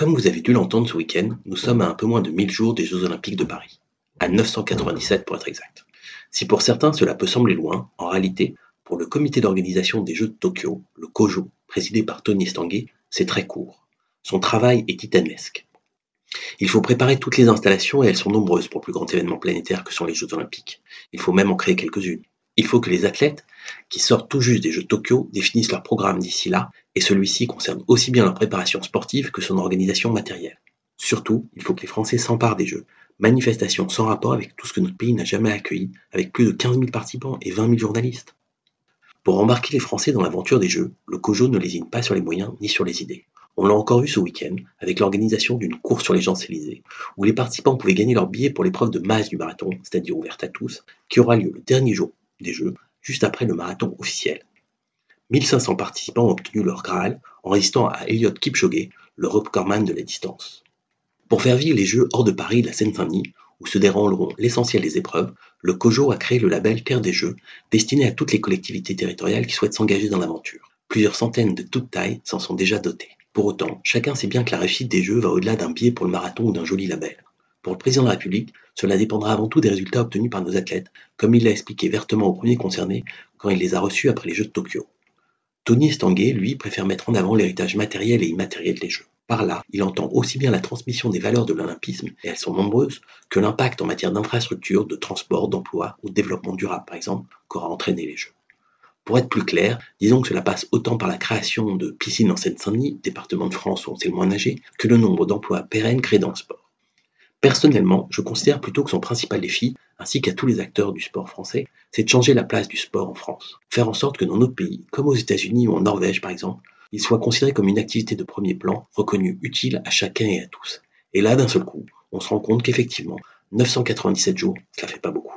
Comme vous avez dû l'entendre ce week-end, nous sommes à un peu moins de 1000 jours des Jeux Olympiques de Paris. À 997 pour être exact. Si pour certains cela peut sembler loin, en réalité, pour le comité d'organisation des Jeux de Tokyo, le COJO, présidé par Tony Estanguet, c'est très court. Son travail est titanesque. Il faut préparer toutes les installations et elles sont nombreuses pour plus grand événement planétaire que sont les Jeux Olympiques. Il faut même en créer quelques-unes. Il faut que les athlètes, qui sortent tout juste des Jeux de Tokyo, définissent leur programme d'ici là, et celui-ci concerne aussi bien leur préparation sportive que son organisation matérielle. Surtout, il faut que les Français s'emparent des Jeux, manifestation sans rapport avec tout ce que notre pays n'a jamais accueilli, avec plus de 15 000 participants et 20 000 journalistes. Pour embarquer les Français dans l'aventure des Jeux, le COJO ne lésine pas sur les moyens ni sur les idées. On l'a encore vu ce week-end avec l'organisation d'une course sur les Champs-Élysées, où les participants pouvaient gagner leur billet pour l'épreuve de masse du marathon, c'est-à-dire ouverte à tous, qui aura lieu le dernier jour des Jeux, juste après le marathon officiel. 1500 participants ont obtenu leur Graal en résistant à Elliot Kipchoge, le recordman de la distance. Pour faire vivre les Jeux hors de Paris la Seine-Saint-Denis, où se dérouleront l'essentiel des épreuves, le COJO a créé le label Terre des Jeux, destiné à toutes les collectivités territoriales qui souhaitent s'engager dans l'aventure. Plusieurs centaines de toutes tailles s'en sont déjà dotées. Pour autant, chacun sait bien que la réussite des Jeux va au-delà d'un billet pour le marathon ou d'un joli label. Pour le président de la République, cela dépendra avant tout des résultats obtenus par nos athlètes, comme il l'a expliqué vertement aux premiers concernés quand il les a reçus après les Jeux de Tokyo. Tony Estanguet, lui, préfère mettre en avant l'héritage matériel et immatériel des Jeux. Par là, il entend aussi bien la transmission des valeurs de l'olympisme, et elles sont nombreuses, que l'impact en matière d'infrastructure, de transport, d'emploi ou de développement durable, par exemple, qu'aura entraîné les Jeux. Pour être plus clair, disons que cela passe autant par la création de piscines en Seine-Saint-Denis, département de France où on sait le moins nager, que le nombre d'emplois pérennes créés dans le sport. Personnellement, je considère plutôt que son principal défi, ainsi qu'à tous les acteurs du sport français, c'est de changer la place du sport en France. Faire en sorte que dans notre pays, comme aux États-Unis ou en Norvège par exemple, il soit considéré comme une activité de premier plan, reconnue utile à chacun et à tous. Et là, d'un seul coup, on se rend compte qu'effectivement, 997 jours, ça fait pas beaucoup.